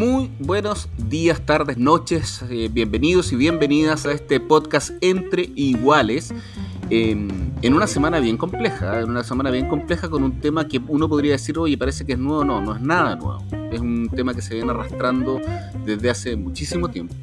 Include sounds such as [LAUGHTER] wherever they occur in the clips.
Muy buenos días, tardes, noches, eh, bienvenidos y bienvenidas a este podcast Entre Iguales. En, en una semana bien compleja, en una semana bien compleja con un tema que uno podría decir, oye, parece que es nuevo, no, no es nada nuevo. Es un tema que se viene arrastrando desde hace muchísimo tiempo.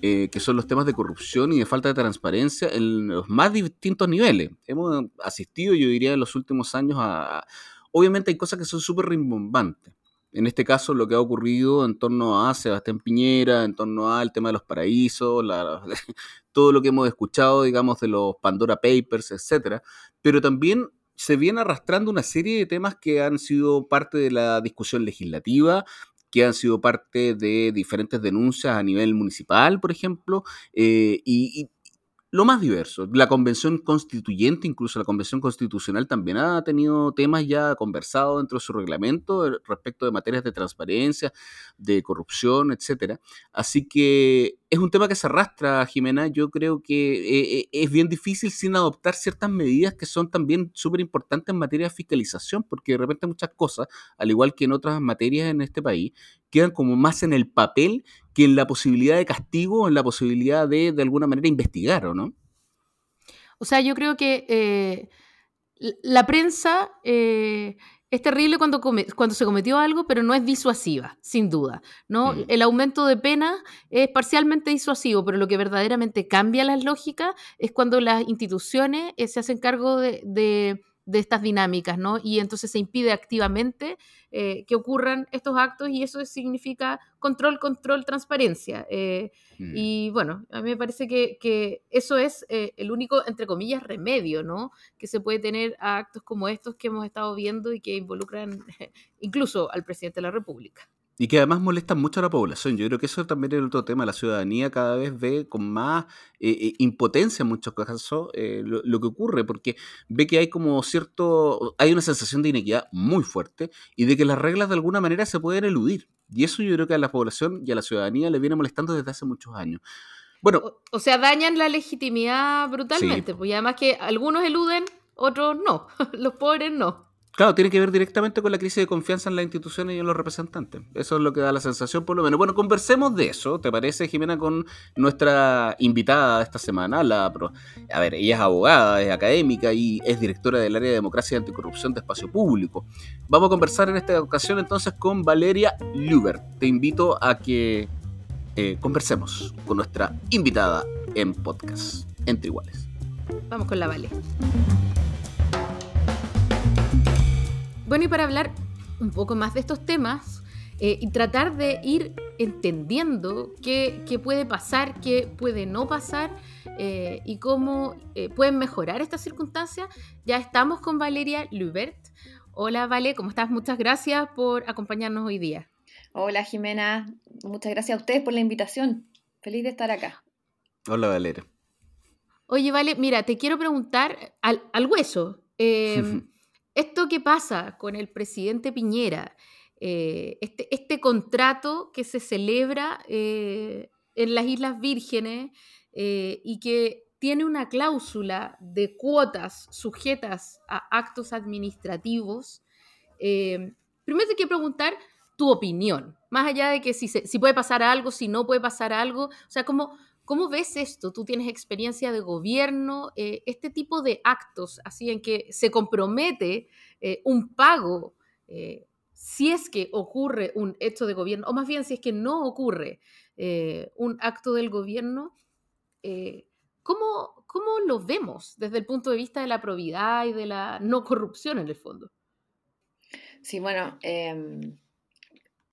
Eh, que son los temas de corrupción y de falta de transparencia en los más distintos niveles. Hemos asistido, yo diría, en los últimos años a... Obviamente hay cosas que son súper rimbombantes. En este caso, lo que ha ocurrido en torno a Sebastián Piñera, en torno al tema de los paraísos, la, [LAUGHS] todo lo que hemos escuchado, digamos, de los Pandora Papers, etcétera. Pero también se viene arrastrando una serie de temas que han sido parte de la discusión legislativa, que han sido parte de diferentes denuncias a nivel municipal, por ejemplo, eh, y, y, lo más diverso. La convención constituyente, incluso la convención constitucional, también ha tenido temas ya conversados dentro de su reglamento respecto de materias de transparencia, de corrupción, etcétera. Así que es un tema que se arrastra, Jimena. Yo creo que es bien difícil sin adoptar ciertas medidas que son también súper importantes en materia de fiscalización, porque de repente muchas cosas, al igual que en otras materias en este país, quedan como más en el papel que en la posibilidad de castigo o en la posibilidad de, de alguna manera, investigar, ¿o no? O sea, yo creo que eh, la prensa eh, es terrible cuando, come, cuando se cometió algo, pero no es disuasiva, sin duda. ¿no? Mm. El aumento de pena es parcialmente disuasivo, pero lo que verdaderamente cambia las lógicas es cuando las instituciones eh, se hacen cargo de, de de estas dinámicas, ¿no? Y entonces se impide activamente eh, que ocurran estos actos y eso significa control, control, transparencia. Eh, mm. Y bueno, a mí me parece que, que eso es eh, el único, entre comillas, remedio, ¿no? Que se puede tener a actos como estos que hemos estado viendo y que involucran [LAUGHS] incluso al presidente de la República. Y que además molestan mucho a la población. Yo creo que eso también es otro tema. La ciudadanía cada vez ve con más eh, eh, impotencia en muchos casos eh, lo, lo, que ocurre, porque ve que hay como cierto, hay una sensación de inequidad muy fuerte y de que las reglas de alguna manera se pueden eludir. Y eso yo creo que a la población y a la ciudadanía le viene molestando desde hace muchos años. Bueno, o, o sea, dañan la legitimidad brutalmente, sí. pues y además que algunos eluden, otros no, [LAUGHS] los pobres no. Claro, tiene que ver directamente con la crisis de confianza en las instituciones y en los representantes. Eso es lo que da la sensación, por lo menos. Bueno, conversemos de eso, ¿te parece, Jimena, con nuestra invitada esta semana? La, a ver, ella es abogada, es académica y es directora del área de democracia y anticorrupción de espacio público. Vamos a conversar en esta ocasión entonces con Valeria Lubert. Te invito a que eh, conversemos con nuestra invitada en podcast, entre iguales. Vamos con la Vale. Bueno, y para hablar un poco más de estos temas eh, y tratar de ir entendiendo qué, qué, puede pasar, qué puede no pasar eh, y cómo eh, pueden mejorar estas circunstancias, ya estamos con Valeria Lubert. Hola, Vale, ¿cómo estás? Muchas gracias por acompañarnos hoy día. Hola, Jimena. Muchas gracias a ustedes por la invitación. Feliz de estar acá. Hola, Valeria. Oye, Vale, mira, te quiero preguntar al, al hueso. [LAUGHS] Eh, esto que pasa con el presidente Piñera, eh, este, este, contrato que se celebra eh, en las Islas Vírgenes eh, y que tiene una cláusula de cuotas sujetas a actos administrativos, primero te quiero preguntar tu opinión, más allá de que si, se, si puede pasar algo, si no puede pasar algo, o sea, ¿cómo, ¿Cómo ves esto? Tú tienes experiencia de gobierno, eh, este tipo de actos, así en que se compromete eh, un pago, eh, si es que ocurre un hecho de gobierno, o más bien si es que no ocurre un acto del gobierno, ¿cómo, ¿cómo, lo vemos desde el punto de vista de la probidad y de la no corrupción en el fondo? Sí, bueno, em,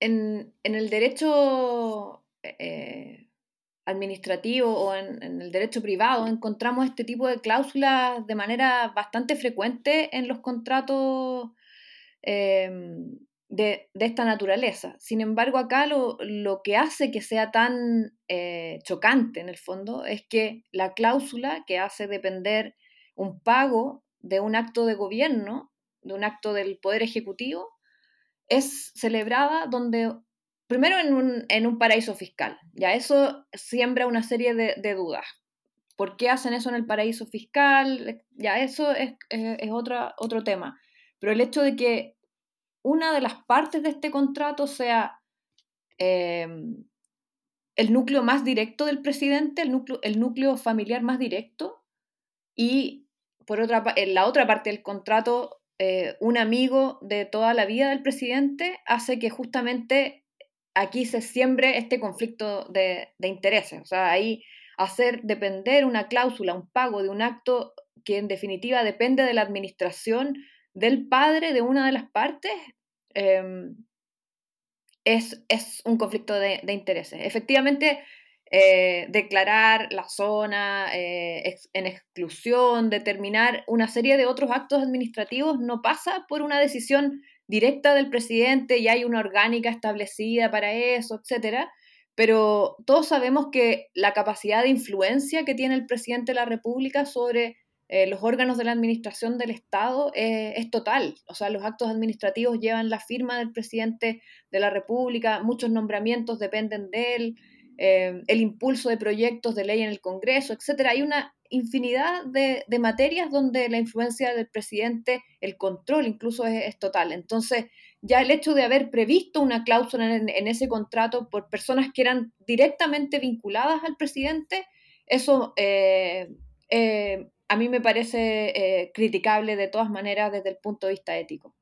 en, el derecho administrativo o en, el derecho privado encontramos este tipo de cláusulas de manera bastante frecuente en los contratos eh, de, esta naturaleza. Sin embargo, acá lo, que hace que sea tan eh, chocante en el fondo es que la cláusula que hace depender un pago de un acto de gobierno, de un acto del Poder Ejecutivo, es celebrada donde, primero en un, paraíso fiscal. Ya eso siembra una serie de, dudas. ¿Por qué hacen eso en el paraíso fiscal? Ya eso es, otro tema. Pero el hecho de que una de las partes de este contrato sea em, el núcleo más directo del presidente, el núcleo, el núcleo familiar más directo, y por otra en la otra parte del contrato, eh, un amigo de toda la vida del presidente hace que justamente aquí se siembre este conflicto de, intereses. O sea, ahí hacer depender una cláusula, un pago de un acto que en definitiva depende de la administración del padre de una de las partes em, es, un conflicto de, intereses. Efectivamente, eh, declarar la zona eh, en exclusión, determinar una serie de otros actos administrativos no pasa por una decisión directa del presidente y hay una orgánica establecida para eso, etcétera. Pero todos sabemos que la capacidad de influencia que tiene el presidente de la República sobre eh, los órganos de la administración del Estado eh, es total. O sea, los actos administrativos llevan la firma del presidente de la República, muchos nombramientos dependen de él, eh, el impulso de proyectos de ley en el Congreso, etc. Hay una infinidad de, materias donde la influencia del presidente, el control incluso es, total. Entonces, ya el hecho de haber previsto una cláusula en, ese contrato por personas que eran directamente vinculadas al presidente, eso a mí me parece eh, criticable de todas maneras desde el punto de vista ético.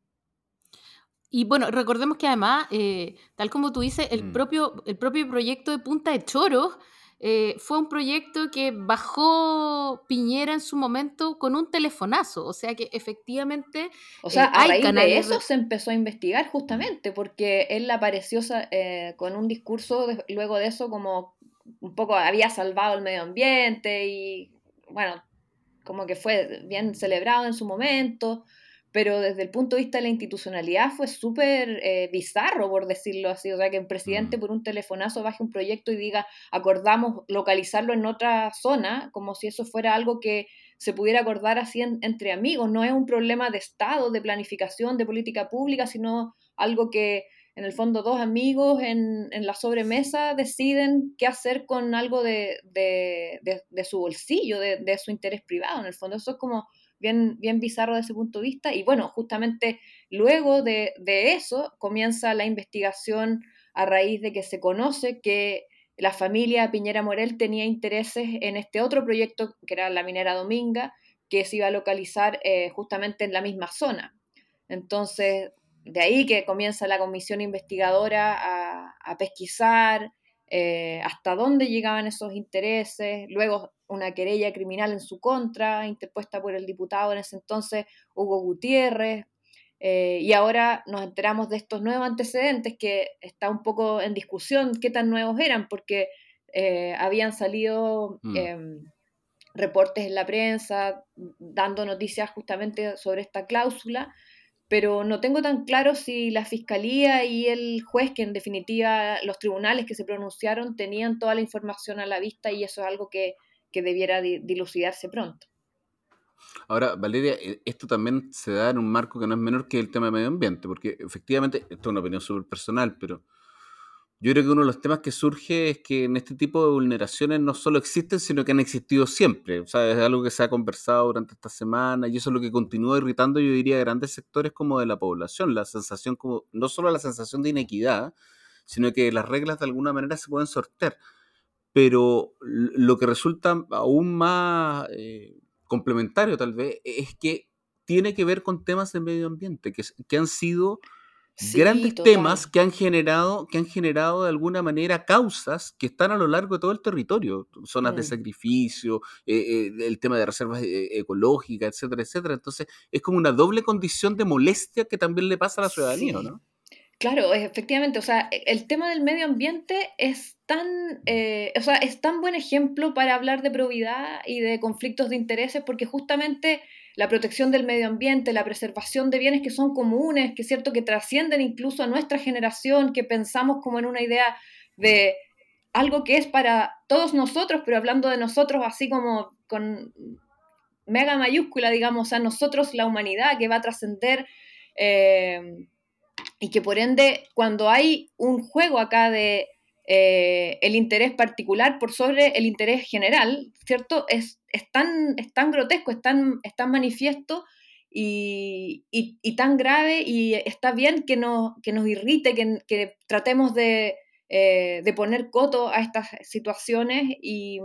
Y bueno, recordemos que además, eh, tal como tú dices, el, mm. propio, el propio proyecto de Punta de Choros eh, fue un proyecto que bajó Piñera en su momento con un telefonazo. O sea que efectivamente. O sea, a raíz de eso se empezó a investigar justamente, porque él apareció con un discurso luego de eso como un poco había salvado el medio ambiente y bueno, como que fue bien celebrado en su momento, pero desde el punto de vista de la institucionalidad fue súper eh, bizarro, por decirlo así. O sea, que el presidente mm. por un telefonazo baje un proyecto y diga, acordamos localizarlo en otra zona, como si eso fuera algo que se pudiera acordar así entre amigos. No es un problema de Estado, de planificación, de política pública, sino algo que en el fondo dos amigos en, la sobremesa deciden qué hacer con algo de, su bolsillo, de, su interés privado. En el fondo eso es como bien, bien bizarro desde ese punto de vista. Y bueno, justamente luego de, eso comienza la investigación a raíz de que se conoce que la familia Piñera Morel tenía intereses en este otro proyecto que era la minera Dominga, que se iba a localizar eh, justamente en la misma zona. Entonces, de ahí que comienza la comisión investigadora a, pesquisar eh, hasta dónde llegaban esos intereses, luego una querella criminal en su contra, interpuesta por el diputado en ese entonces, Hugo Gutiérrez, eh, y ahora nos enteramos de estos nuevos antecedentes que está un poco en discusión qué tan nuevos eran, porque eh, habían salido mm. em, reportes en la prensa dando noticias justamente sobre esta cláusula, pero no tengo tan claro si la fiscalía y el juez, que en definitiva los tribunales que se pronunciaron tenían toda la información a la vista y eso es algo que, debiera dilucidarse pronto. Ahora, Valeria, eh, esto también se da en un marco que no es menor que el tema de medio ambiente, porque efectivamente, esto es una opinión súper personal, pero yo creo que uno de los temas que surge es que en este tipo de vulneraciones no solo existen, sino que han existido siempre. O sea, es algo que se ha conversado durante esta semana y eso es lo que continúa irritando, yo diría, grandes sectores como de la población. La sensación como, no solo la sensación de inequidad, sino que las reglas de alguna manera se pueden sortear. Pero lo que resulta aún más eh, complementario tal vez es que tiene que ver con temas de medio ambiente, que, que han sido grandes temas que han generado, que han generado de alguna manera causas que están a lo largo de todo el territorio, zonas de mm. sacrificio, eh, eh, el tema de reservas eh, ecológicas, etcétera, etcétera. Entonces, es como una doble condición de molestia que también le pasa a la ciudadanía, ¿no? Claro, efectivamente, o sea, e, el tema del medio ambiente es tan, o sea, es tan buen ejemplo para hablar de probidad y de conflictos de intereses porque justamente la protección del medio ambiente, la preservación de bienes que son comunes, que es cierto que trascienden incluso a nuestra generación, que pensamos como en una idea de algo que es para todos nosotros, pero hablando de nosotros así como con mega mayúscula, digamos, a nosotros la humanidad que va a trascender eh, y que por ende cuando hay un juego acá de eh, el interés particular por sobre el interés general, ¿cierto? Es, es, tan, grotesco, es tan, manifiesto y, tan grave y está bien que, que nos irrite, que, tratemos de, eh, de, poner coto a estas situaciones y,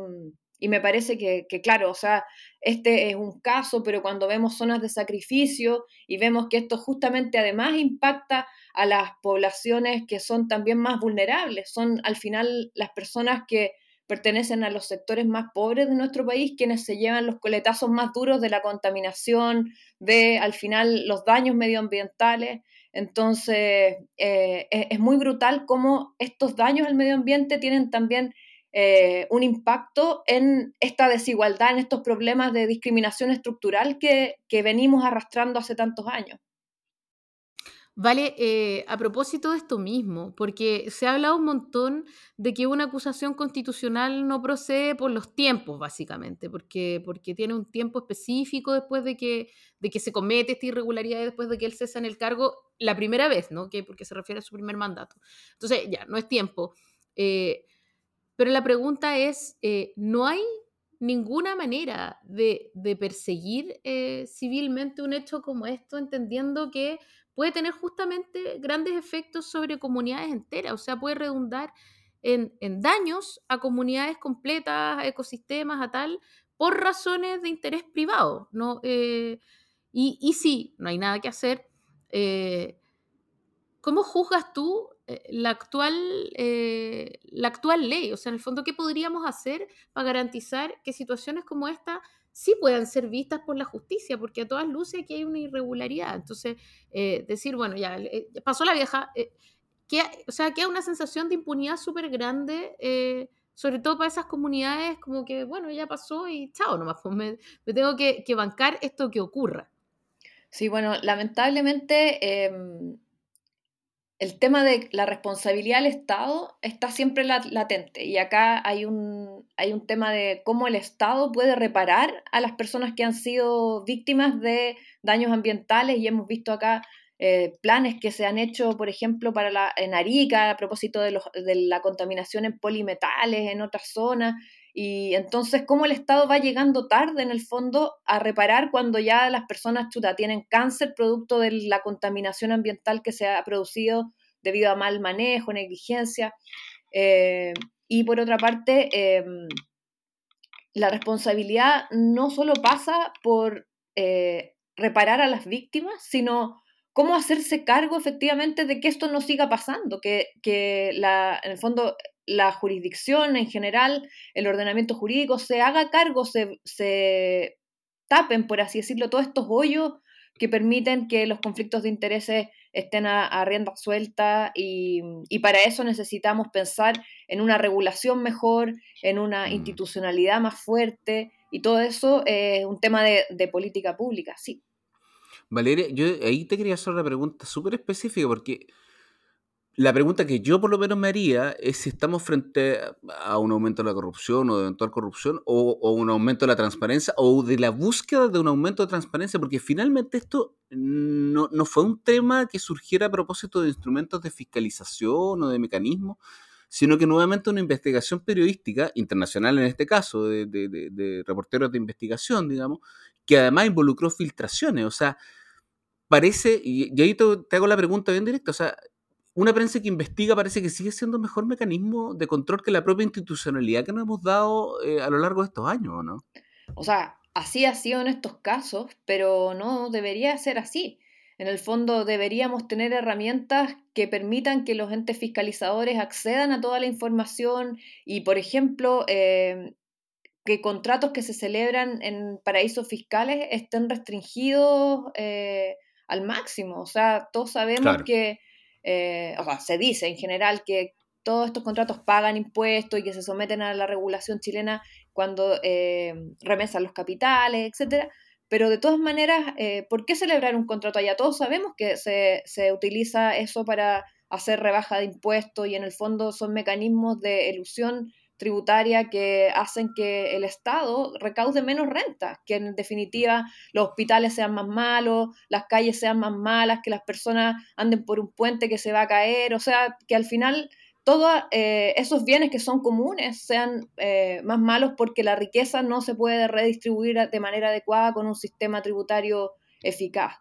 y me parece que, claro, o sea, este es un caso, pero cuando vemos zonas de sacrificio y vemos que esto justamente además impacta a las poblaciones que son también más vulnerables, son al final las personas que pertenecen a los sectores más pobres de nuestro país, quienes se llevan los coletazos más duros de la contaminación, de al final los daños medioambientales. Entonces, eh, es muy brutal cómo estos daños al medio ambiente tienen también eh, un impacto en esta desigualdad, en estos problemas de discriminación estructural que, venimos arrastrando hace tantos años. Vale, eh, a propósito de esto mismo, porque se ha hablado un montón de que una acusación constitucional no procede por los tiempos, básicamente, porque, porque tiene un tiempo específico después de que, de que se comete esta irregularidad y después de que él cesa en el cargo la primera vez, ¿no? Que, porque se refiere a su primer mandato. Entonces, ya, no es tiempo. Eh, pero la pregunta es, eh, ¿no hay ninguna manera de, perseguir eh, civilmente un hecho como esto, entendiendo que puede tener justamente grandes efectos sobre comunidades enteras? O sea, puede redundar en, daños a comunidades completas, a ecosistemas, a tal, por razones de interés privado. ¿no? Eh, y, sí, no hay nada que hacer. ¿Cómo juzgas tú eh, la actual, eh, la actual ley? O sea, en el fondo, ¿qué podríamos hacer para garantizar que situaciones como esta sí puedan ser vistas por la justicia? Porque a todas luces aquí hay una irregularidad. Entonces, eh, decir, bueno, ya pasó la vieja, que, o sea, queda una sensación de impunidad súper grande sobre todo para esas comunidades, como que, bueno, ya pasó y chao, nomás, pues me, tengo que, que, bancar esto que ocurra. Sí, bueno, lamentablemente em, el tema de la responsabilidad del Estado está siempre latente y acá hay un, hay un tema de cómo el Estado puede reparar a las personas que han sido víctimas de daños ambientales y hemos visto acá eh, planes que se han hecho, por ejemplo, para la, en Arica a propósito de, de la contaminación en polimetales en otras zonas y entonces, ¿cómo el Estado va llegando tarde en el fondo a reparar cuando ya las personas chuta tienen cáncer producto de la contaminación ambiental que se ha producido debido a mal manejo, negligencia? Eh, y por otra parte, em, la responsabilidad no solo pasa por eh, reparar a las víctimas, sino cómo hacerse cargo efectivamente de que esto no siga pasando, que, que la, en el fondo la jurisdicción en general, el ordenamiento jurídico, se haga cargo, se, tapen, por así decirlo, todos estos hoyos que permiten que los conflictos de intereses estén a, rienda suelta y, para eso necesitamos pensar en una regulación mejor, en una mm. institucionalidad más fuerte y todo eso es un tema de, de política pública, sí. Valeria, yo ahí te quería hacer una pregunta súper específica porque la pregunta que yo por lo menos me haría es si estamos frente a un aumento de la corrupción o de eventual corrupción o, un aumento de la transparencia o de la búsqueda de un aumento de transparencia, porque finalmente esto no, fue un tema que surgiera a propósito de instrumentos de fiscalización o de mecanismos, sino que nuevamente una investigación periodística, internacional en este caso, de, reporteros de investigación, digamos, que además involucró filtraciones, o sea, parece, y, ahí te, hago la pregunta bien directa, o sea, una prensa que investiga parece que sigue siendo mejor mecanismo de control que la propia institucionalidad que nos hemos dado eh, a lo largo de estos años, ¿no? O sea, así ha sido en estos casos, pero no debería ser así. En el fondo deberíamos tener herramientas que permitan que los entes fiscalizadores accedan a toda la información y, por ejemplo, eh, que contratos que se celebran en paraísos fiscales estén restringidos eh, al máximo. O sea, todos sabemos que eh, o sea, se dice en general que todos estos contratos pagan impuestos y que se someten a la regulación chilena cuando eh, remesan los capitales, etcétera, pero de todas maneras, eh, ¿por qué celebrar un contrato allá? Todos sabemos que se, se utiliza eso para hacer rebaja de impuestos y en el fondo son mecanismos de ilusión tributaria que hacen que el Estado recaude menos renta, que en definitiva los hospitales sean más malos, las calles sean más malas, que las personas anden por un puente que se va a caer, o sea, que al final todos eh, esos bienes que son comunes sean eh, más malos porque la riqueza no se puede redistribuir de manera adecuada con un sistema tributario eficaz.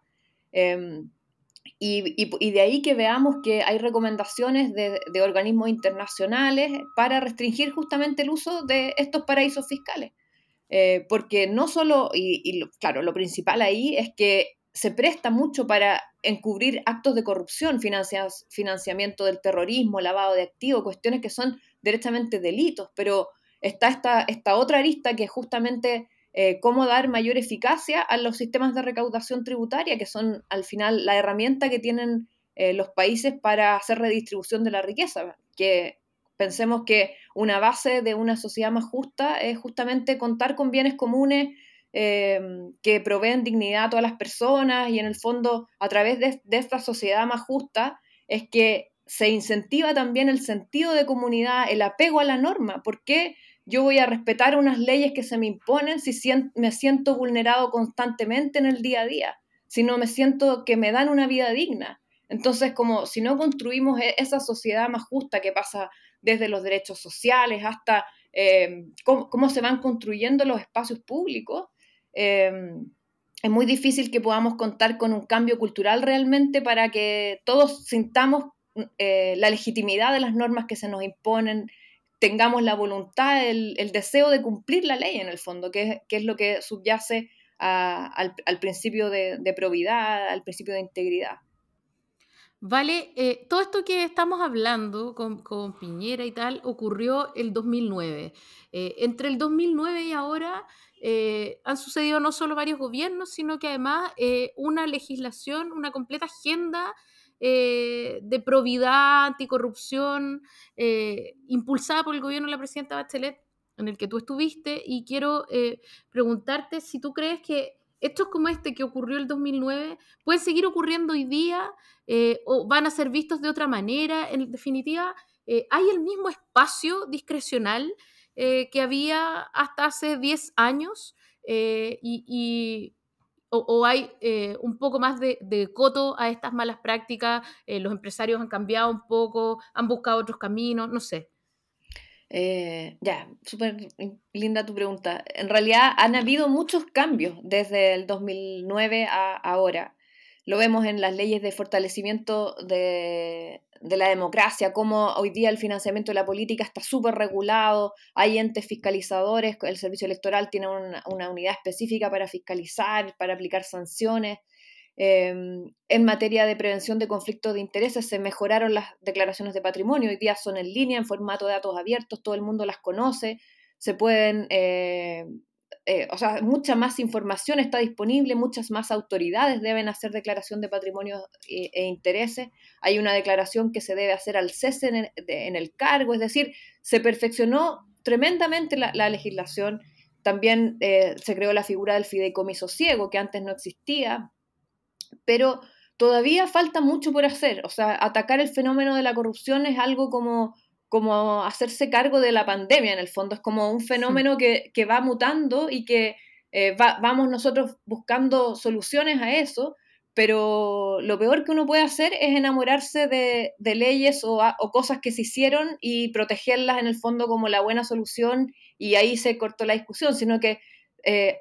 Em, y, de ahí que veamos que hay recomendaciones de, organismos internacionales para restringir justamente el uso de estos paraísos fiscales. Eh, porque no solo, y, claro, lo principal ahí es que se presta mucho para encubrir actos de corrupción, financiamiento del terrorismo, lavado de activos, cuestiones que son directamente delitos, pero está esta, esta otra arista que justamente eh, cómo dar mayor eficacia a los sistemas de recaudación tributaria, que son al final la herramienta que tienen eh, los países para hacer redistribución de la riqueza, que pensemos que una base de una sociedad más justa es justamente contar con bienes comunes eh, que proveen dignidad a todas las personas y en el fondo a través de, de esta sociedad más justa es que se incentiva también el sentido de comunidad, el apego a la norma. ¿Por qué? Yo voy a respetar unas leyes que se me imponen si me siento vulnerado constantemente en el día a día, si no me siento que me dan una vida digna. Entonces, como si no construimos e-, esa sociedad más justa que pasa desde los derechos sociales hasta eh, cómo, se van construyendo los espacios públicos, eh, es muy difícil que podamos contar con un cambio cultural realmente para que todos sintamos eh, la legitimidad de las normas que se nos imponen, tengamos la voluntad, el, deseo de cumplir la ley en el fondo, que, es lo que subyace al, principio de, probidad, al principio de integridad. Vale, eh, todo esto que estamos hablando con, Piñera y tal ocurrió el 2009. Eh, entre el 2009 y ahora eh, han sucedido no solo varios gobiernos, sino que además una legislación, una completa agenda eh, de probidad, anticorrupción, eh, impulsada por el gobierno de la presidenta Bachelet, en el que tú estuviste, y quiero eh, preguntarte si tú crees que estos como este que ocurrió el 2009 pueden seguir ocurriendo hoy día o van a ser vistos de otra manera. En definitiva, ¿hay el mismo espacio discrecional que había hasta hace 10 años? y, o, hay eh, un poco más de, coto a estas malas prácticas, eh, los empresarios han cambiado un poco, han buscado otros caminos, no sé. Eh, ya, súper linda tu pregunta. En realidad han habido muchos cambios desde el 2009 a ahora. Lo vemos en las leyes de fortalecimiento de, de la democracia, cómo hoy día el financiamiento de la política está súper regulado, hay entes fiscalizadores, el servicio electoral tiene una, unidad específica para fiscalizar, para aplicar sanciones. Em, en materia de prevención de conflictos de intereses se mejoraron las declaraciones de patrimonio, hoy día son en línea, en formato de datos abiertos, todo el mundo las conoce, se pueden eh, eh, o sea, mucha más información está disponible, muchas más autoridades deben hacer declaración de patrimonio e, e intereses. Hay una declaración que se debe hacer al cese en el, cargo, es decir, se perfeccionó tremendamente la, legislación. También eh, se creó la figura del fideicomiso ciego, que antes no existía, pero todavía falta mucho por hacer. O sea, atacar el fenómeno de la corrupción es algo como como hacerse cargo de la pandemia en el fondo, es como un fenómeno que, va mutando y que eh, vamos nosotros buscando soluciones a eso, pero lo peor que uno puede hacer es enamorarse de, leyes o, cosas que se hicieron y protegerlas en el fondo como la buena solución y ahí se cortó la discusión, sino que eh,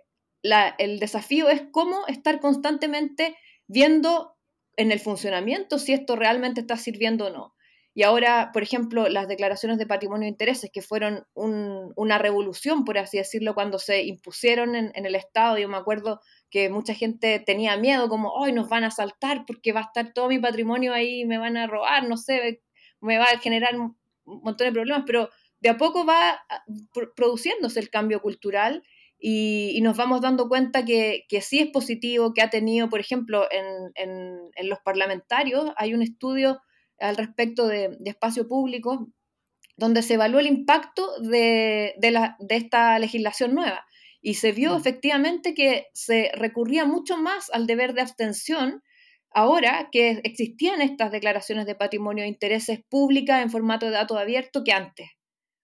el desafío es cómo estar constantemente viendo en el funcionamiento si esto realmente está sirviendo o no. Y ahora, por ejemplo, las declaraciones de patrimonio de intereses, que fueron una revolución, por así decirlo, cuando se impusieron en, el Estado. Yo me acuerdo que mucha gente tenía miedo, como, hoy nos van a asaltar porque va a estar todo mi patrimonio ahí, me van a robar, no sé, me va a generar un montón de problemas, pero de a poco va produciéndose el cambio cultural y, nos vamos dando cuenta que, que, sí es positivo, que ha tenido, por ejemplo, en, en los parlamentarios, hay un estudio al respecto de, espacio público, donde se evalúa el impacto de, esta legislación nueva. y se vio mm. efectivamente que se recurría mucho más al deber de abstención ahora que existían estas declaraciones de patrimonio de intereses públicas en formato de datos abierto que antes.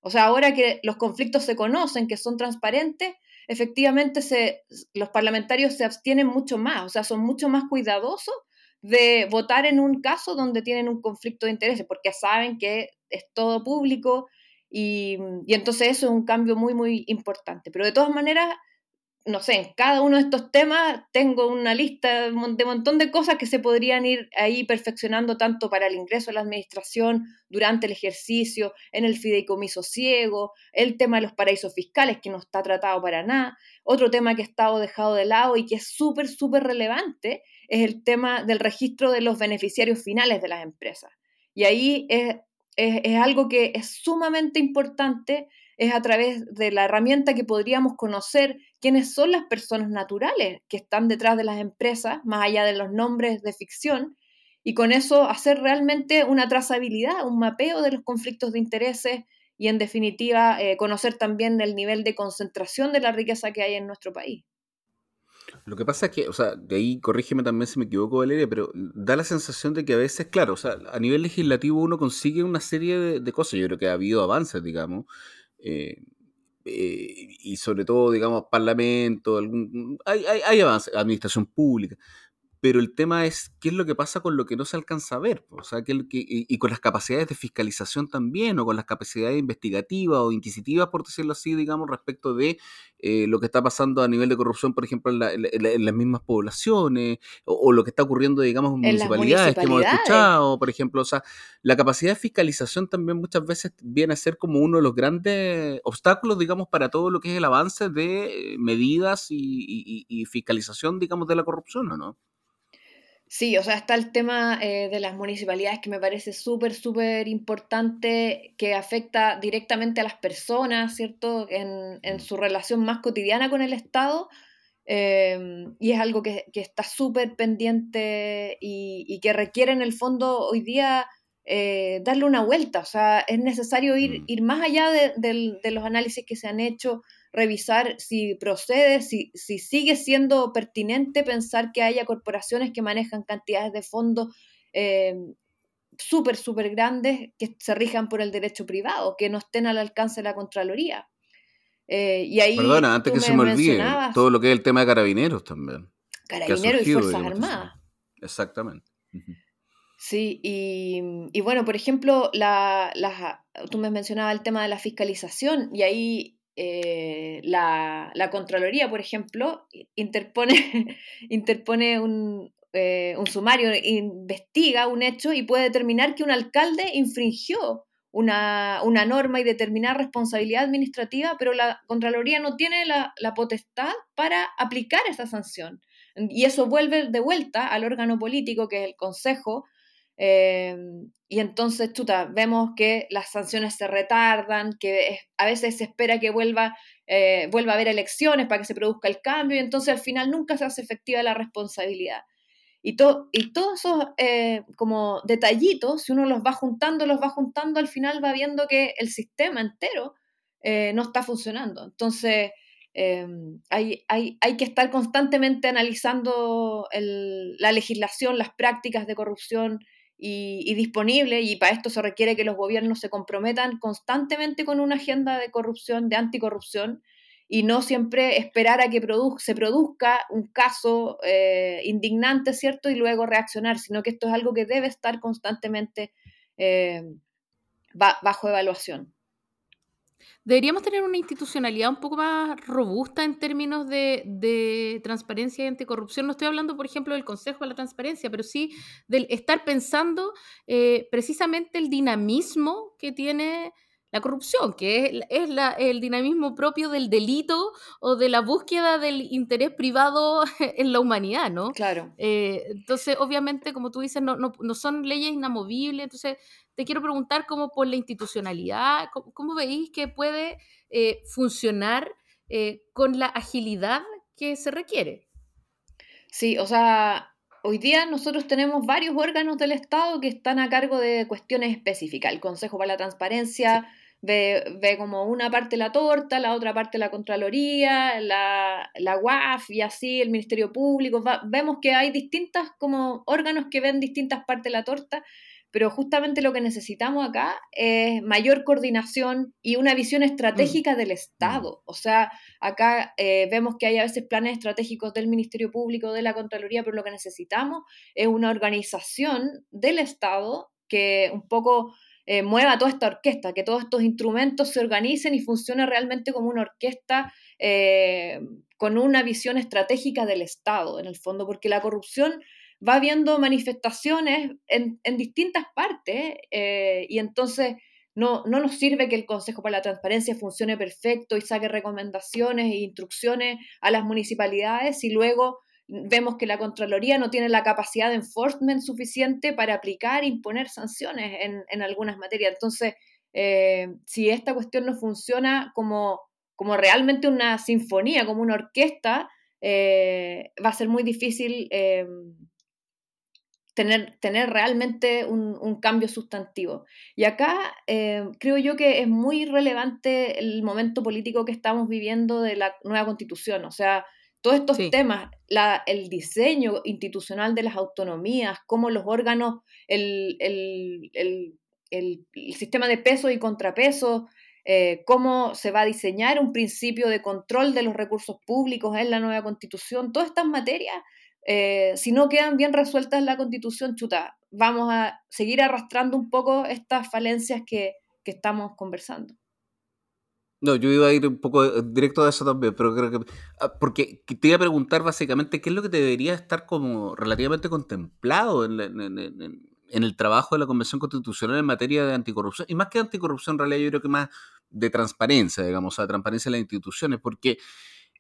O sea, ahora que los conflictos se conocen, que son transparentes, efectivamente se, los parlamentarios se abstienen mucho más, o sea, son mucho más cuidadosos de votar en un caso donde tienen un conflicto de intereses, porque saben que es todo público y, y entonces eso es un cambio muy, muy importante. Pero de todas maneras, no sé, en cada uno de estos temas tengo una lista de montón de cosas que se podrían ir ahí perfeccionando tanto para el ingreso a la administración, durante el ejercicio, en el fideicomiso ciego, el tema de los paraísos fiscales que no está tratado para nada. Otro tema que ha estado dejado de lado y que es súper, súper relevante es el tema del registro de los beneficiarios finales de las empresas. Y ahí es, es algo que es sumamente importante es a través de la herramienta que podríamos conocer quiénes son las personas naturales que están detrás de las empresas, más allá de los nombres de ficción, y con eso hacer realmente una trazabilidad, un mapeo de los conflictos de intereses y en definitiva eh, conocer también el nivel de concentración de la riqueza que hay en nuestro país. Lo que pasa es que, o sea, de ahí corrígeme también si me equivoco, Valeria, pero da la sensación de que a veces, claro, o sea, a nivel legislativo uno consigue una serie de, de cosas, yo creo que ha habido avances, digamos, eh, eh, y sobre todo, digamos, parlamento, algún, hay, hay, hay avance, administración pública, pero el tema es qué es lo que pasa con lo que no se alcanza a ver, o sea, que, y, con las capacidades de fiscalización también, o con las capacidades investigativas o inquisitivas, por decirlo así, digamos, respecto de eh, lo que está pasando a nivel de corrupción, por ejemplo, en, las mismas poblaciones, o, lo que está ocurriendo, digamos, en, municipalidades, que hemos escuchado, por ejemplo, o sea, la capacidad de fiscalización también muchas veces viene a ser como uno de los grandes obstáculos, digamos, para todo lo que es el avance de medidas y, y fiscalización, digamos, de la corrupción, ¿no? Sí, o sea, está el tema eh, de las municipalidades que me parece súper, súper importante, que afecta directamente a las personas, ¿cierto? En, en su relación más cotidiana con el Estado. Em, y es algo que, que está súper pendiente y, y, que requiere en el fondo hoy día eh, darle una vuelta. O sea, es necesario ir, mm. ir más allá de, de los análisis que se han hecho revisar si procede, si, si sigue siendo pertinente pensar que haya corporaciones que manejan cantidades de fondos eh, súper, súper grandes que se rijan por el derecho privado, que no estén al alcance de la Contraloría. Eh, y ahí Perdona, antes que se me olvide, todo lo que es el tema de carabineros también. Carabineros y Fuerzas Armadas. Exactamente. Sí, y, y, bueno, por ejemplo, la, la, tú me mencionabas el tema de la fiscalización y ahí eh, la, Contraloría, por ejemplo, interpone, [LAUGHS] interpone eh, un, sumario, investiga un hecho y puede determinar que un alcalde infringió una, norma y determinar responsabilidad administrativa, pero la Contraloría no tiene la, potestad para aplicar esa sanción. Y eso vuelve de vuelta al órgano político, que es el Consejo, eh, y entonces, chuta, vemos que las sanciones se retardan, que a veces se espera que vuelva, eh, vuelva a haber elecciones para que se produzca el cambio, y entonces al final nunca se hace efectiva la responsabilidad. Y, y todos esos eh, como detallitos, si uno los va juntando, los va juntando, al final va viendo que el sistema entero eh, no está funcionando. Entonces, hay, hay, hay, que estar constantemente analizando la legislación, las prácticas de corrupción y, disponible, y para esto se requiere que los gobiernos se comprometan constantemente con una agenda de corrupción, de anticorrupción, y no siempre esperar a que se produzca un caso eh, indignante, ¿cierto? Y luego reaccionar, sino que esto es algo que debe estar constantemente eh, bajo evaluación. Deberíamos tener una institucionalidad un poco más robusta en términos de, transparencia y anticorrupción. No estoy hablando, por ejemplo, del Consejo de la Transparencia, pero sí del estar pensando eh, precisamente el dinamismo que tiene la corrupción, que es, el dinamismo propio del delito o de la búsqueda del interés privado [LAUGHS] en la humanidad, ¿no? Claro. Eh, entonces, obviamente, como tú dices, no, no, no, son leyes inamovibles. Entonces, te quiero preguntar cómo por la institucionalidad, cómo, veis que puede eh, funcionar eh, con la agilidad que se requiere. Sí, o sea, hoy día nosotros tenemos varios órganos del Estado que están a cargo de cuestiones específicas. El Consejo para la Transparencia ve, como una parte la torta, la otra parte la Contraloría, la, la UAF y así el Ministerio Público. vemos que hay distintas como órganos que ven distintas partes de la torta pero justamente lo que necesitamos acá es mayor coordinación y una visión estratégica mm. del Estado. O sea, acá eh, vemos que hay a veces planes estratégicos del Ministerio Público, de la Contraloría, pero lo que necesitamos es una organización del Estado que un poco eh, mueva toda esta orquesta, que todos estos instrumentos se organicen y funcione realmente como una orquesta eh, con una visión estratégica del Estado, en el fondo, porque la corrupción va habiendo manifestaciones en, distintas partes eh, y entonces no, no, nos sirve que el Consejo para la Transparencia funcione perfecto y saque recomendaciones e instrucciones a las municipalidades y luego vemos que la Contraloría no tiene la capacidad de enforcement suficiente para aplicar e imponer sanciones en, algunas materias. Entonces, eh, si esta cuestión no funciona como, como realmente una sinfonía, como una orquesta, eh, va a ser muy difícil tener, realmente un, cambio sustantivo. Y acá eh, creo yo que es muy relevante el momento político que estamos viviendo de la nueva constitución. O sea, todos estos temas, la, el diseño institucional de las autonomías, cómo los órganos, el, sistema de peso y contrapeso, eh, cómo se va a diseñar un principio de control de los recursos públicos en la nueva constitución, todas estas materias eh, si no quedan bien resueltas en la constitución, chuta, vamos a seguir arrastrando un poco estas falencias que, que estamos conversando. No, yo iba a ir un poco eh, directo a eso también, pero creo que. Ah, porque te iba a preguntar básicamente qué es lo que debería estar como relativamente contemplado en, en, el trabajo de la Convención Constitucional en materia de anticorrupción. Y más que anticorrupción, en realidad, yo creo que más de transparencia, digamos, o sea, transparencia de las instituciones, porque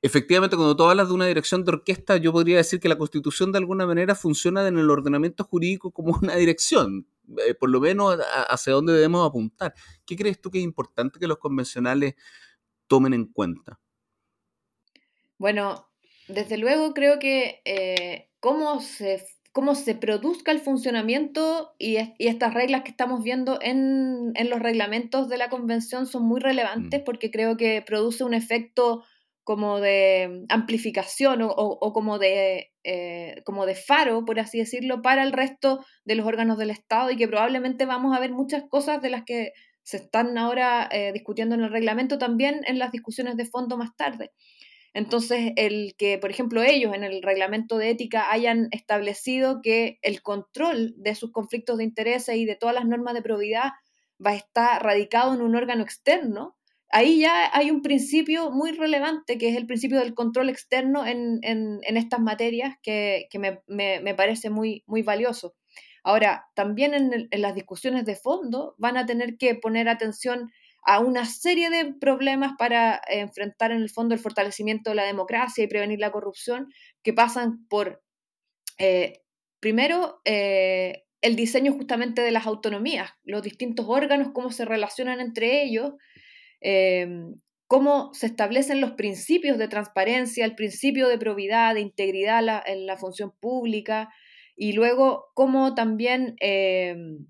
efectivamente, cuando tú hablas de una dirección de orquesta, yo podría decir que la constitución de alguna manera funciona en el ordenamiento jurídico como una dirección, eh, por lo menos hacia dónde debemos apuntar. ¿Qué crees tú que es importante que los convencionales tomen en cuenta? Bueno, desde luego creo que eh, cómo, se, cómo se produzca el funcionamiento y, estas reglas que estamos viendo en, los reglamentos de la convención son muy relevantes mm. porque creo que produce un efecto como de amplificación o, como, de, eh, como de faro, por así decirlo, para el resto de los órganos del Estado y que probablemente vamos a ver muchas cosas de las que se están ahora eh, discutiendo en el reglamento también en las discusiones de fondo más tarde. Entonces, el que, por ejemplo, ellos en el reglamento de ética hayan establecido que el control de sus conflictos de intereses y de todas las normas de probidad va a estar radicado en un órgano externo, ahí ya hay un principio muy relevante, que es el principio del control externo en, estas materias, que, me, parece muy, muy valioso. Ahora, también en, las discusiones de fondo van a tener que poner atención a una serie de problemas para enfrentar en el fondo el fortalecimiento de la democracia y prevenir la corrupción, que pasan por, eh, primero, eh, el diseño justamente de las autonomías, los distintos órganos, cómo se relacionan entre ellos, Em, cómo se establecen los principios de transparencia, el principio de probidad, de integridad en la función pública, y luego cómo también em,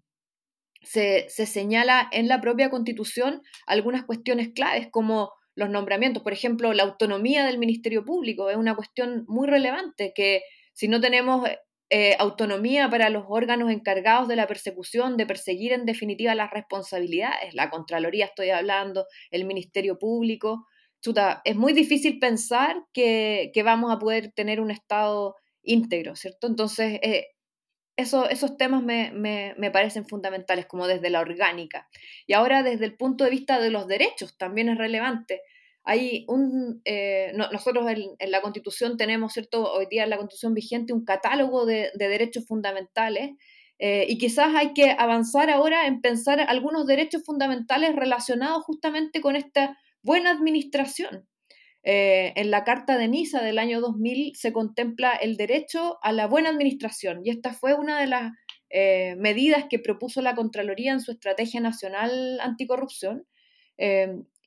se, señala en la propia constitución algunas cuestiones claves como los nombramientos, por ejemplo, la autonomía del Ministerio Público es una cuestión muy relevante que si no tenemos eh, autonomía para los órganos encargados de la persecución, de perseguir en definitiva las responsabilidades, la Contraloría estoy hablando, el Ministerio Público. Es muy difícil pensar que, vamos a poder tener un Estado íntegro, ¿cierto? Entonces, eh, eso, esos temas me, parecen fundamentales, como desde la orgánica. Y ahora desde el punto de vista de los derechos también es relevante. Hay un, eh, nosotros en, la Constitución tenemos, ¿cierto? Hoy día en la Constitución vigente un catálogo de, derechos fundamentales eh, y quizás hay que avanzar ahora en pensar algunos derechos fundamentales relacionados justamente con esta buena administración. Eh, en la Carta de Niza del año 2000 se contempla el derecho a la buena administración y esta fue una de las medidas que propuso la Contraloría en su Estrategia Nacional Anticorrupción.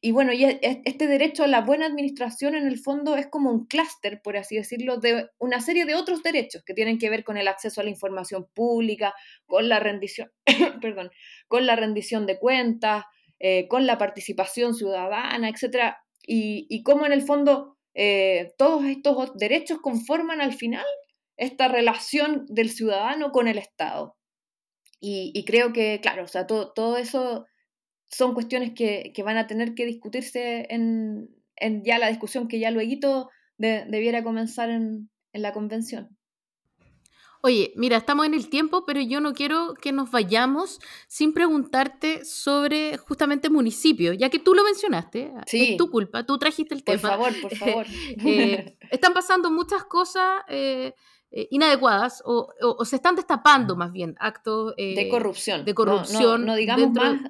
Y bueno, y e, e, este derecho a la buena administración en el fondo es como un clúster, por así decirlo, de una serie de otros derechos que tienen que ver con el acceso a la información pública, con la rendición, [COUGHS] perdón, con la rendición de cuentas, eh, con la participación ciudadana, etc. Y, y cómo en el fondo eh, todos estos derechos conforman al final esta relación del ciudadano con el Estado. Y, creo que, claro, o sea, todo, todo eso son cuestiones que, van a tener que discutirse en, ya la discusión que ya luego debiera comenzar en, en la convención. Oye, mira, estamos en el tiempo, pero yo no quiero que nos vayamos sin preguntarte sobre justamente municipios, ya que tú lo mencionaste, es tu culpa, tú trajiste el tema. Por favor, por [LAUGHS] favor. Eh, [LAUGHS] están pasando muchas cosas eh, eh, inadecuadas o, se están destapando más bien actos de corrupción. De corrupción. No, digamos más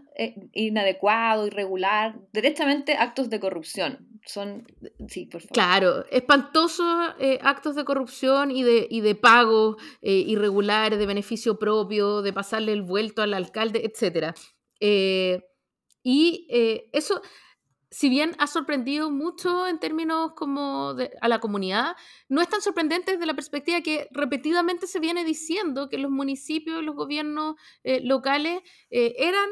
inadecuado, irregular, directamente actos de corrupción son, sí, por favor. Claro, espantosos eh, actos de corrupción y de, y de pago eh, irregulares, de beneficio propio, de pasarle el vuelto al alcalde, etc. Eh, y eso, si bien ha sorprendido mucho en términos como a la comunidad, no es tan sorprendente desde la perspectiva que repetidamente se viene diciendo que los municipios, los gobiernos locales eran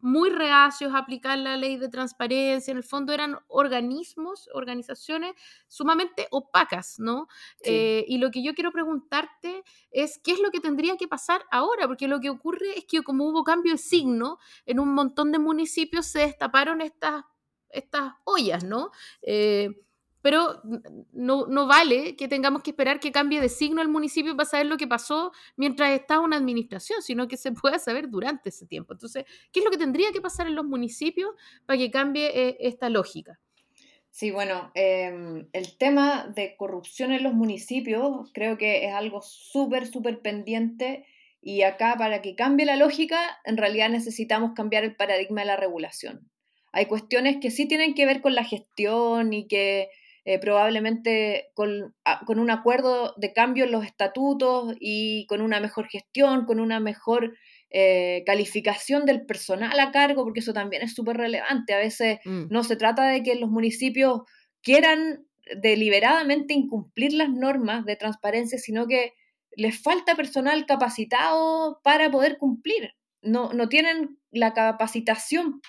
muy reacios a aplicar la ley de transparencia, en el fondo eran organismos, organizaciones sumamente opacas, ¿no? Eh, y lo que yo quiero preguntarte es qué es lo que tendría que pasar ahora, porque lo que ocurre es que como hubo cambio de signo, en un montón de municipios se destaparon estas, estas ollas, ¿no? Eh, pero no, no, vale que tengamos que esperar que cambie de signo el municipio para saber lo que pasó mientras está una administración, sino que se [LAUGHS] pueda saber durante ese tiempo. Entonces, ¿qué es lo que tendría que pasar en los municipios para que cambie eh, esta lógica? Sí, bueno, em, el tema de corrupción en los municipios creo que es algo súper, súper pendiente y acá para que cambie la lógica, en realidad necesitamos cambiar el paradigma de la regulación. Hay cuestiones que sí tienen que ver con la gestión y que eh, probablemente con, un acuerdo de cambio en los estatutos y con una mejor gestión, con una mejor eh, calificación del personal a cargo, porque eso también es súper relevante. A veces mm. no se trata de que los municipios quieran deliberadamente incumplir las normas de transparencia, sino que les falta personal capacitado para poder cumplir. No, no tienen la capacitación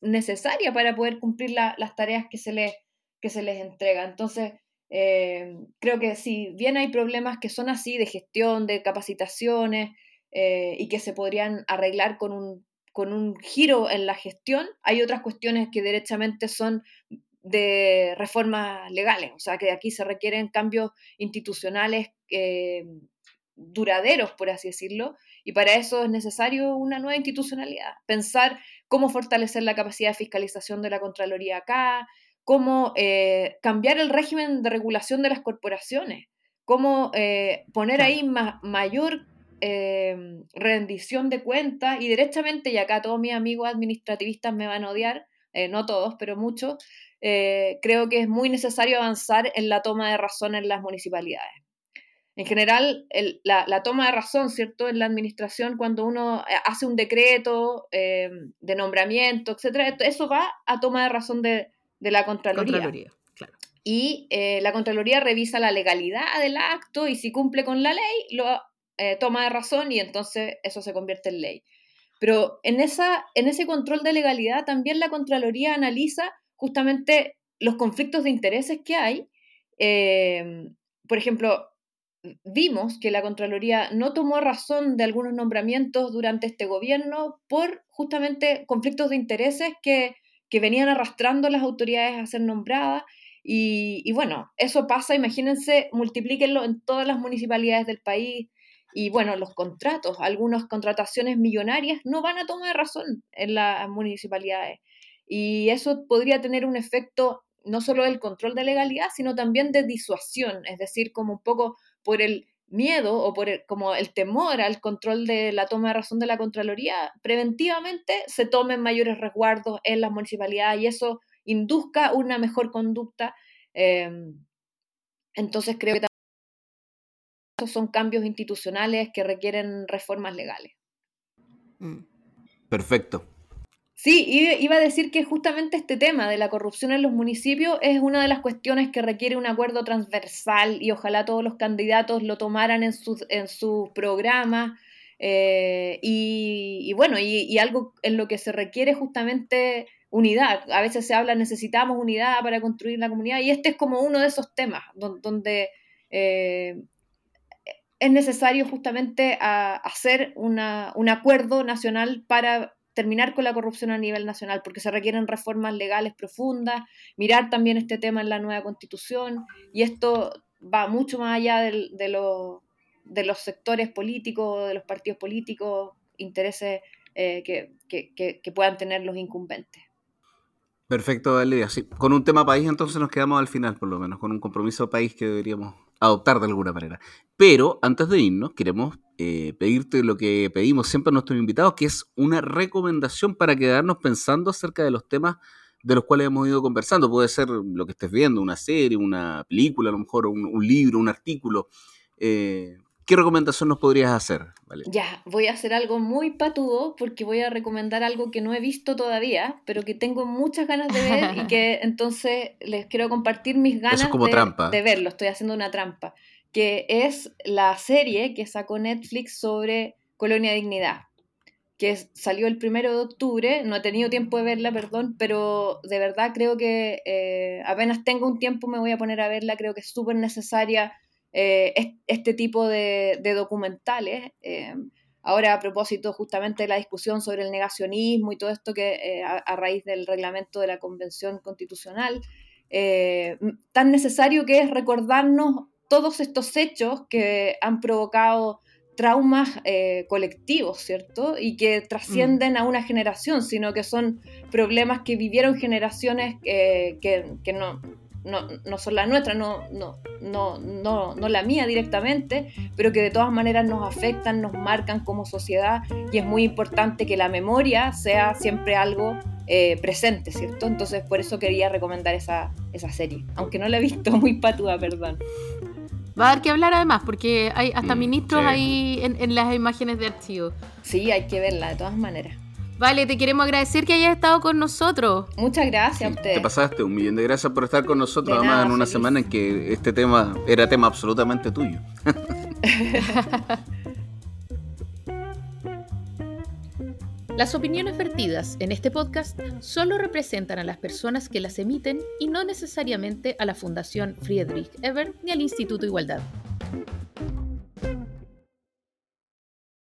necesaria para poder cumplir las tareas que se les que se les entrega. Entonces, eh, creo que si bien hay problemas que son así de gestión, de capacitaciones eh, y que se podrían arreglar con un, con un giro en la gestión, hay otras cuestiones que derechamente son de reformas legales, o sea que aquí se requieren cambios institucionales eh, duraderos, por así decirlo, y para eso es necesario una nueva institucionalidad, pensar cómo fortalecer la capacidad de fiscalización de la Contraloría acá, cómo eh, cambiar el régimen de regulación de las corporaciones, cómo eh, poner ahí mayor eh, rendición de cuentas y derechamente, y acá todos mis amigos administrativistas me van a odiar, no todos, pero muchos, creo que es muy necesario avanzar en la toma de razón en las municipalidades. En general, la, toma de razón, ¿cierto? En la administración, cuando uno hace un decreto de nombramiento, etcétera, eso va a toma de razón de, de la Contraloría. Y eh, la Contraloría revisa la legalidad del acto y si cumple con la ley, lo eh, toma de razón y entonces eso se convierte en ley. Pero en, esa, en ese control de legalidad también la Contraloría analiza justamente los conflictos de intereses que hay. Em, por ejemplo, vimos que la Contraloría no tomó razón de algunos nombramientos durante este gobierno por justamente conflictos de intereses que que venían arrastrando las autoridades a ser nombradas. Y, bueno, eso pasa, imagínense, multiplíquenlo en todas las municipalidades del país. Y bueno, los contratos, algunas contrataciones millonarias no van a tomar razón en las municipalidades. Y eso podría tener un efecto no solo del control de legalidad, sino también de disuasión, es decir, como un poco por el miedo o por el, como el temor al control de la toma de razón de la Contraloría, preventivamente se tomen mayores resguardos en las municipalidades y eso induzca una mejor conducta. Em, entonces creo que esos son cambios institucionales que requieren reformas legales. Mm. Perfecto. Sí, iba a decir que justamente este tema de la corrupción en los municipios es una de las cuestiones que requiere un acuerdo transversal y ojalá todos los candidatos lo tomaran en sus, en programas, Eh, y, bueno, y, algo en lo que se requiere justamente unidad. A veces se habla, necesitamos unidad para construir la comunidad, y este es como uno de esos temas donde, eh, es necesario justamente hacer un acuerdo nacional para terminar con la corrupción a nivel nacional, porque se requieren reformas legales profundas, mirar también este tema en la nueva constitución, y esto va mucho más allá de, los sectores políticos, de los partidos políticos, intereses eh, que, puedan tener los incumbentes. Perfecto, Valeria. Sí, con un tema país entonces nos quedamos al final, por lo menos, con un compromiso país que deberíamos adoptar de alguna manera. Pero antes de irnos, queremos eh, pedirte lo que pedimos siempre a nuestros invitados, que es una recomendación para quedarnos pensando acerca de los temas de los cuales hemos ido conversando. Puede ser lo que estés viendo, una serie, una película, a lo mejor un, libro, un artículo. Eh, ¿Qué recomendación nos podrías hacer? Ya, voy a hacer algo muy patudo porque voy a recomendar algo que no he visto todavía, pero que tengo muchas ganas de ver y que [LAUGHS] entonces les quiero compartir mis ganas de, de verlo. Estoy haciendo una trampa, que es la serie que sacó Netflix sobre Colonia Dignidad que salió el primero de octubre, no he tenido tiempo de verla, perdón, pero de verdad creo que eh, apenas tengo un tiempo me voy a poner a verla, creo que es súper necesaria eh, este tipo de, documentales. Eh, ahora a propósito justamente de la discusión sobre el negacionismo y todo esto que a, raíz del reglamento de la Convención Constitucional, tan necesario que es recordarnos todos estos hechos que han provocado traumas eh, colectivos, ¿cierto? Y que trascienden mm. a una generación, sino que son problemas que vivieron generaciones eh, que, no, no, son las nuestras, no, no, no, no, no la mía directamente, pero que de todas maneras nos afectan, nos marcan como sociedad y es muy importante que la memoria sea siempre algo eh, presente, ¿cierto? Entonces por eso quería recomendar esa, esa serie, aunque no la he visto muy patúa, perdón. Va a dar que hablar además, porque hay hasta mm, ministros ahí en, las imágenes de archivo. Sí, hay que verla de todas maneras. Vale, te queremos agradecer que hayas estado con nosotros. Muchas gracias a ustedes. Te pasaste un millón de gracias por estar con nosotros, además en una semana en que este tema era tema absolutamente tuyo. [LAUGHS] Las opiniones vertidas en este podcast solo representan a las personas que las emiten y no necesariamente a la Fundación Friedrich Eber ni al Instituto Igualdad.